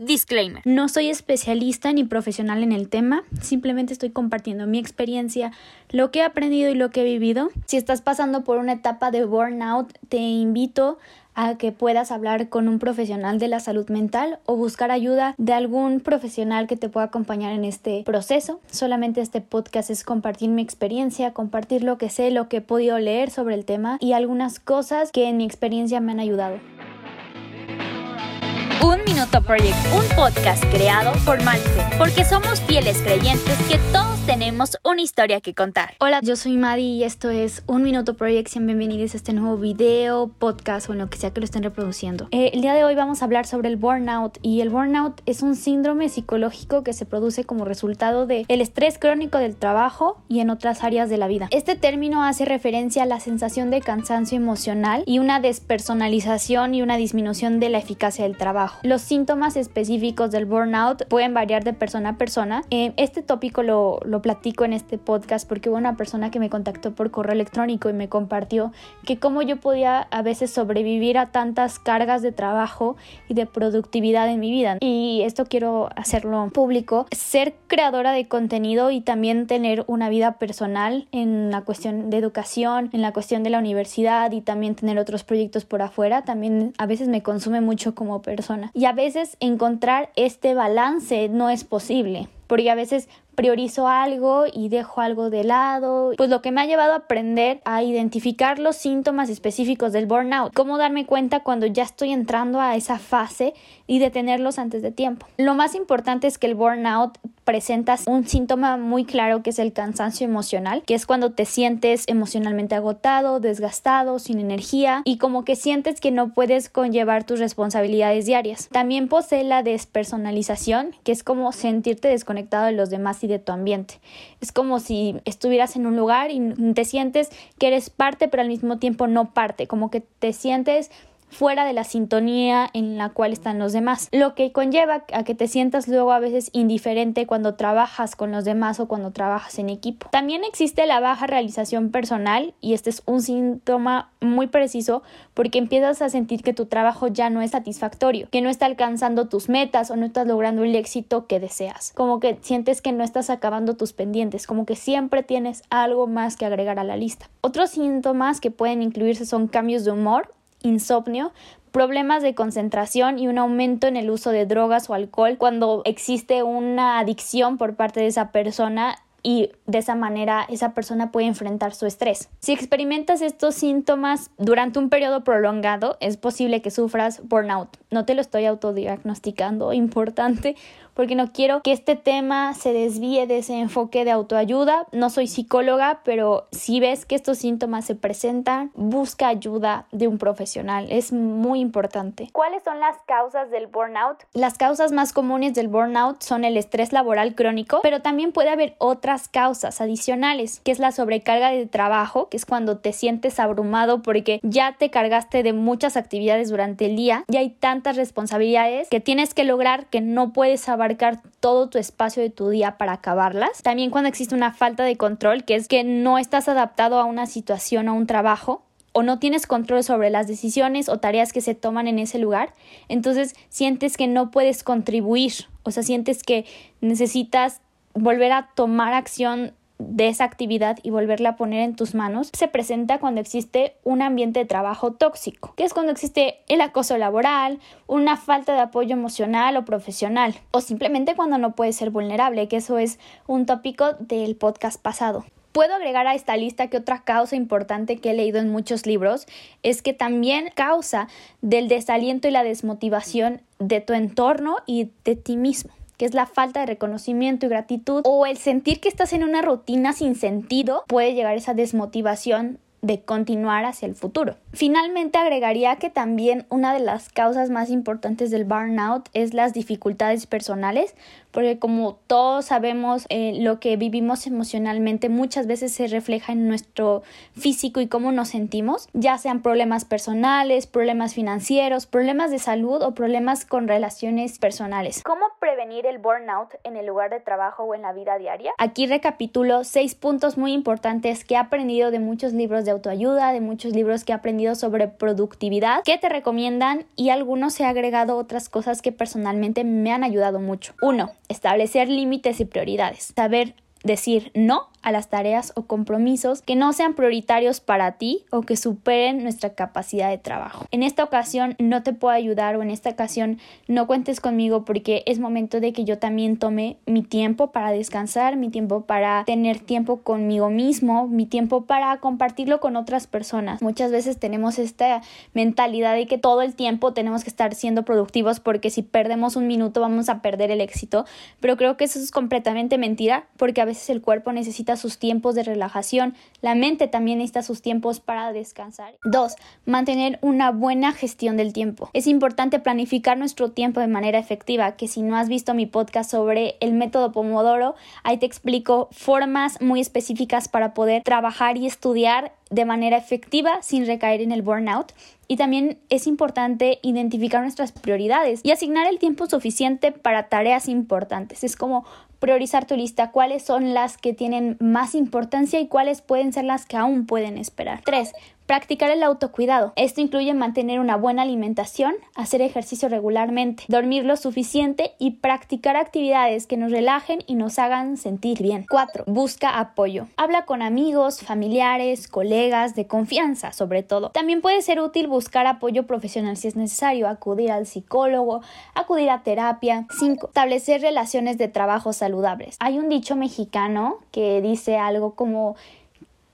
Disclaimer. No soy especialista ni profesional en el tema, simplemente estoy compartiendo mi experiencia, lo que he aprendido y lo que he vivido. Si estás pasando por una etapa de burnout, te invito a que puedas hablar con un profesional de la salud mental o buscar ayuda de algún profesional que te pueda acompañar en este proceso. Solamente este podcast es compartir mi experiencia, compartir lo que sé, lo que he podido leer sobre el tema y algunas cosas que en mi experiencia me han ayudado. Un Minuto Project, un podcast creado por Malfe, porque somos fieles creyentes que todos tenemos una historia que contar. Hola, yo soy Madi y esto es Un Minuto Project. Sean bienvenidos a este nuevo video, podcast o en lo que sea que lo estén reproduciendo. Eh, el día de hoy vamos a hablar sobre el burnout y el burnout es un síndrome psicológico que se produce como resultado del el estrés crónico del trabajo y en otras áreas de la vida. Este término hace referencia a la sensación de cansancio emocional y una despersonalización y una disminución de la eficacia del trabajo. Los síntomas específicos del burnout pueden variar de persona a persona. Eh, este tópico lo, lo platico en este podcast porque hubo una persona que me contactó por correo electrónico y me compartió que cómo yo podía a veces sobrevivir a tantas cargas de trabajo y de productividad en mi vida. Y esto quiero hacerlo público. Ser creadora de contenido y también tener una vida personal en la cuestión de educación, en la cuestión de la universidad y también tener otros proyectos por afuera, también a veces me consume mucho como persona. Y a veces encontrar este balance no es posible, porque a veces priorizo algo y dejo algo de lado, pues lo que me ha llevado a aprender a identificar los síntomas específicos del burnout, cómo darme cuenta cuando ya estoy entrando a esa fase y detenerlos antes de tiempo. Lo más importante es que el burnout presenta un síntoma muy claro que es el cansancio emocional, que es cuando te sientes emocionalmente agotado, desgastado, sin energía y como que sientes que no puedes conllevar tus responsabilidades diarias. También posee la despersonalización, que es como sentirte desconectado de los demás y de tu ambiente. Es como si estuvieras en un lugar y te sientes que eres parte pero al mismo tiempo no parte, como que te sientes fuera de la sintonía en la cual están los demás, lo que conlleva a que te sientas luego a veces indiferente cuando trabajas con los demás o cuando trabajas en equipo. También existe la baja realización personal y este es un síntoma muy preciso porque empiezas a sentir que tu trabajo ya no es satisfactorio, que no está alcanzando tus metas o no estás logrando el éxito que deseas, como que sientes que no estás acabando tus pendientes, como que siempre tienes algo más que agregar a la lista. Otros síntomas que pueden incluirse son cambios de humor, insomnio, problemas de concentración y un aumento en el uso de drogas o alcohol cuando existe una adicción por parte de esa persona y de esa manera esa persona puede enfrentar su estrés. Si experimentas estos síntomas durante un periodo prolongado, es posible que sufras burnout. No te lo estoy autodiagnosticando, importante, porque no quiero que este tema se desvíe de ese enfoque de autoayuda. No soy psicóloga, pero si ves que estos síntomas se presentan, busca ayuda de un profesional. Es muy importante. ¿Cuáles son las causas del burnout? Las causas más comunes del burnout son el estrés laboral crónico, pero también puede haber otras causas adicionales, que es la sobrecarga de trabajo, que es cuando te sientes abrumado porque ya te cargaste de muchas actividades durante el día y hay tantas responsabilidades que tienes que lograr que no puedes abarcar todo tu espacio de tu día para acabarlas. También cuando existe una falta de control, que es que no estás adaptado a una situación o un trabajo, o no tienes control sobre las decisiones o tareas que se toman en ese lugar, entonces sientes que no puedes contribuir, o sea, sientes que necesitas volver a tomar acción de esa actividad y volverla a poner en tus manos se presenta cuando existe un ambiente de trabajo tóxico, que es cuando existe el acoso laboral, una falta de apoyo emocional o profesional, o simplemente cuando no puedes ser vulnerable, que eso es un tópico del podcast pasado. Puedo agregar a esta lista que otra causa importante que he leído en muchos libros es que también causa del desaliento y la desmotivación de tu entorno y de ti mismo que es la falta de reconocimiento y gratitud, o el sentir que estás en una rutina sin sentido, puede llegar esa desmotivación de continuar hacia el futuro. Finalmente agregaría que también una de las causas más importantes del burnout es las dificultades personales, porque como todos sabemos eh, lo que vivimos emocionalmente muchas veces se refleja en nuestro físico y cómo nos sentimos, ya sean problemas personales, problemas financieros, problemas de salud o problemas con relaciones personales. ¿Cómo prevenir prevenir el burnout en el lugar de trabajo o en la vida diaria? Aquí recapitulo seis puntos muy importantes que he aprendido de muchos libros de autoayuda, de muchos libros que he aprendido sobre productividad, que te recomiendan y algunos he agregado otras cosas que personalmente me han ayudado mucho. Uno, establecer límites y prioridades. Saber decir no a las tareas o compromisos que no sean prioritarios para ti o que superen nuestra capacidad de trabajo. En esta ocasión no te puedo ayudar o en esta ocasión no cuentes conmigo porque es momento de que yo también tome mi tiempo para descansar, mi tiempo para tener tiempo conmigo mismo, mi tiempo para compartirlo con otras personas. Muchas veces tenemos esta mentalidad de que todo el tiempo tenemos que estar siendo productivos porque si perdemos un minuto vamos a perder el éxito, pero creo que eso es completamente mentira porque a veces el cuerpo necesita sus tiempos de relajación, la mente también necesita sus tiempos para descansar. 2. Mantener una buena gestión del tiempo. Es importante planificar nuestro tiempo de manera efectiva, que si no has visto mi podcast sobre el método Pomodoro, ahí te explico formas muy específicas para poder trabajar y estudiar de manera efectiva sin recaer en el burnout. Y también es importante identificar nuestras prioridades y asignar el tiempo suficiente para tareas importantes. Es como priorizar tu lista, cuáles son las que tienen más importancia y cuáles pueden ser las que aún pueden esperar. 3. Practicar el autocuidado. Esto incluye mantener una buena alimentación, hacer ejercicio regularmente, dormir lo suficiente y practicar actividades que nos relajen y nos hagan sentir bien. 4. Busca apoyo. Habla con amigos, familiares, colegas de confianza, sobre todo. También puede ser útil buscar apoyo profesional si es necesario, acudir al psicólogo, acudir a terapia. 5. Establecer relaciones de trabajo saludables. Hay un dicho mexicano que dice algo como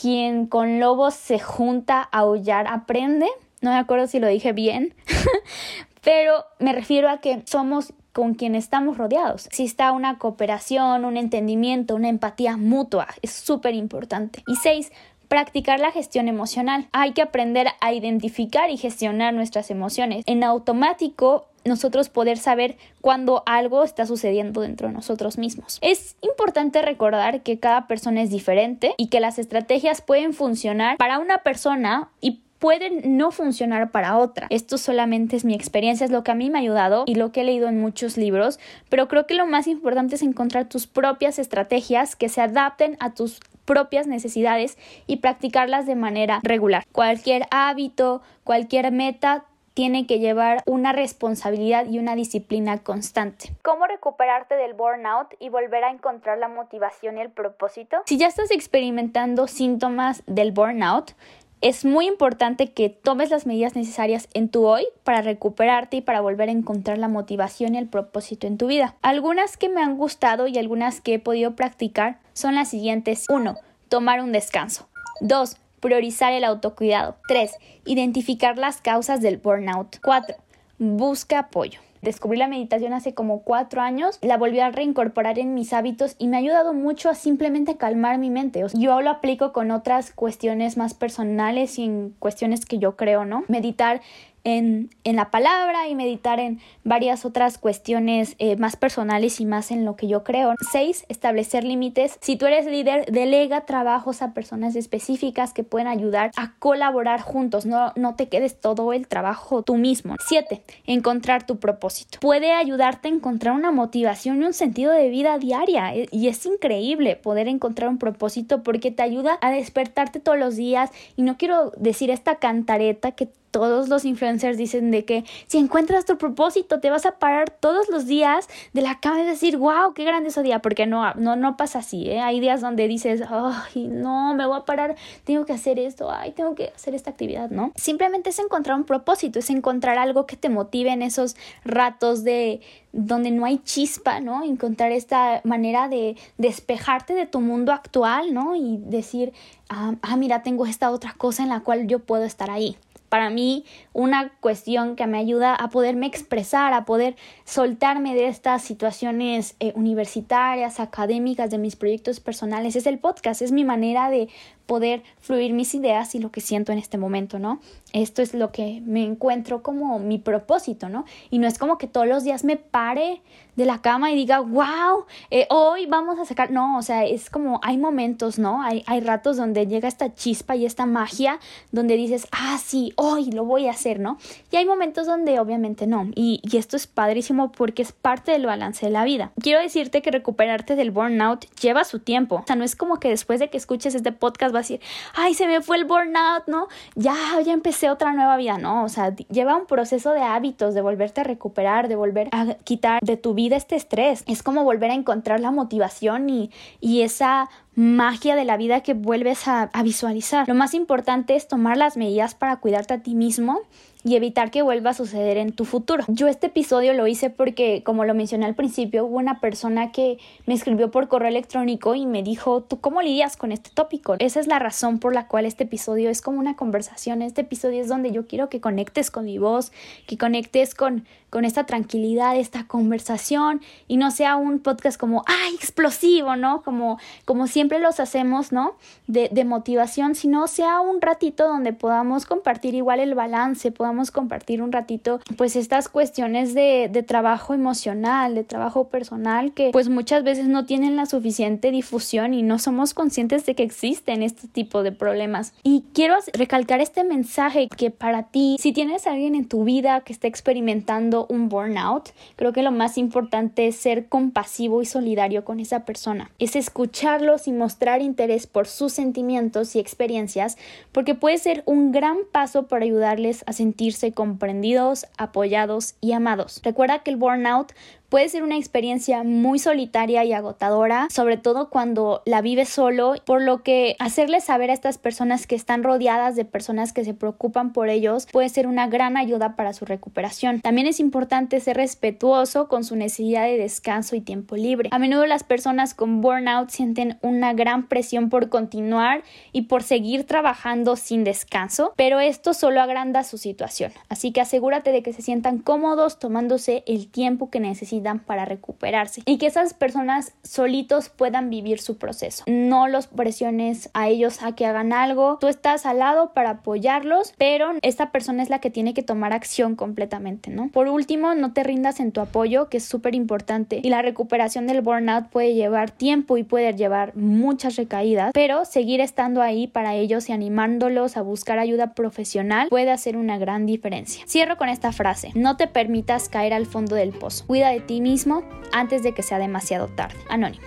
quien con lobos se junta a aullar aprende. No me acuerdo si lo dije bien, pero me refiero a que somos con quien estamos rodeados. Si está una cooperación, un entendimiento, una empatía mutua, es súper importante. Y seis, practicar la gestión emocional. Hay que aprender a identificar y gestionar nuestras emociones. En automático nosotros poder saber cuando algo está sucediendo dentro de nosotros mismos. Es importante recordar que cada persona es diferente y que las estrategias pueden funcionar para una persona y pueden no funcionar para otra. Esto solamente es mi experiencia, es lo que a mí me ha ayudado y lo que he leído en muchos libros, pero creo que lo más importante es encontrar tus propias estrategias que se adapten a tus propias necesidades y practicarlas de manera regular. Cualquier hábito, cualquier meta tiene que llevar una responsabilidad y una disciplina constante. ¿Cómo recuperarte del burnout y volver a encontrar la motivación y el propósito? Si ya estás experimentando síntomas del burnout, es muy importante que tomes las medidas necesarias en tu hoy para recuperarte y para volver a encontrar la motivación y el propósito en tu vida. Algunas que me han gustado y algunas que he podido practicar son las siguientes. 1. Tomar un descanso. 2 priorizar el autocuidado. 3. Identificar las causas del burnout. 4. Busca apoyo. Descubrí la meditación hace como cuatro años, la volví a reincorporar en mis hábitos y me ha ayudado mucho a simplemente calmar mi mente. Yo lo aplico con otras cuestiones más personales y en cuestiones que yo creo, ¿no? Meditar en, en, la palabra y meditar en varias otras cuestiones eh, más personales y más en lo que yo creo. 6. Establecer límites. Si tú eres líder, delega trabajos a personas específicas que pueden ayudar a colaborar juntos. No, no te quedes todo el trabajo tú mismo. 7. Encontrar tu propósito. Puede ayudarte a encontrar una motivación y un sentido de vida diaria. E, y es increíble poder encontrar un propósito porque te ayuda a despertarte todos los días. Y no quiero decir esta cantareta que todos los influencers dicen de que si encuentras tu propósito te vas a parar todos los días de la cama y decir, wow, qué grande ese día, porque no, no, no pasa así, ¿eh? Hay días donde dices, ay, no, me voy a parar, tengo que hacer esto, ay, tengo que hacer esta actividad, ¿no? Simplemente es encontrar un propósito, es encontrar algo que te motive en esos ratos de donde no hay chispa, ¿no? Encontrar esta manera de despejarte de tu mundo actual, ¿no? Y decir, ah, ah mira, tengo esta otra cosa en la cual yo puedo estar ahí para mí una cuestión que me ayuda a poderme expresar, a poder soltarme de estas situaciones eh, universitarias, académicas, de mis proyectos personales, es el podcast, es mi manera de poder fluir mis ideas y lo que siento en este momento, ¿no? Esto es lo que me encuentro como mi propósito, ¿no? Y no es como que todos los días me pare de la cama y diga, wow, eh, hoy vamos a sacar, no, o sea, es como hay momentos, ¿no? Hay, hay ratos donde llega esta chispa y esta magia donde dices, ah, sí, hoy lo voy a hacer, ¿no? Y hay momentos donde obviamente no. Y, y esto es padrísimo porque es parte del balance de la vida. Quiero decirte que recuperarte del burnout lleva su tiempo. O sea, no es como que después de que escuches este podcast vas decir, ay, se me fue el burnout, ¿no? Ya, ya empecé otra nueva vida, ¿no? O sea, lleva un proceso de hábitos, de volverte a recuperar, de volver a quitar de tu vida este estrés. Es como volver a encontrar la motivación y, y esa magia de la vida que vuelves a, visualizar. Lo más importante es tomar las medidas para cuidarte a ti mismo y evitar que vuelva a suceder en tu futuro. Yo este episodio lo hice porque, como lo mencioné al principio, hubo una persona que me escribió por correo electrónico y me dijo, ¿tú cómo lidias con este tópico? Esa es la razón por la cual este episodio es como una conversación. Este episodio es donde yo quiero que conectes con mi voz, que conectes con, con esta tranquilidad, esta conversación y no sea un podcast como, ¡ay, explosivo! ¿no? Como, como siempre los hacemos, ¿no? De, de motivación, sino sea un ratito donde podamos compartir igual el balance, podamos compartir un ratito, pues estas cuestiones de, de trabajo emocional, de trabajo personal, que pues muchas veces no tienen la suficiente difusión y no somos conscientes de que existen este tipo de problemas. Y quiero recalcar este mensaje que para ti, si tienes a alguien en tu vida que está experimentando un burnout, creo que lo más importante es ser compasivo y solidario con esa persona. Es escucharlos y mostrar interés por sus sentimientos y experiencias, porque puede ser un gran paso para ayudarles a sentirse comprendidos, apoyados y amados. Recuerda que el burnout Puede ser una experiencia muy solitaria y agotadora, sobre todo cuando la vives solo, por lo que hacerles saber a estas personas que están rodeadas de personas que se preocupan por ellos puede ser una gran ayuda para su recuperación. También es importante ser respetuoso con su necesidad de descanso y tiempo libre. A menudo las personas con burnout sienten una gran presión por continuar y por seguir trabajando sin descanso, pero esto solo agranda su situación. Así que asegúrate de que se sientan cómodos tomándose el tiempo que necesitan para recuperarse y que esas personas solitos puedan vivir su proceso. No los presiones a ellos a que hagan algo, tú estás al lado para apoyarlos, pero esta persona es la que tiene que tomar acción completamente, ¿no? Por último, no te rindas en tu apoyo, que es súper importante y la recuperación del burnout puede llevar tiempo y puede llevar muchas recaídas, pero seguir estando ahí para ellos y animándolos a buscar ayuda profesional puede hacer una gran diferencia. Cierro con esta frase, no te permitas caer al fondo del pozo, cuida de ti mismo antes de que sea demasiado tarde. Anónimo.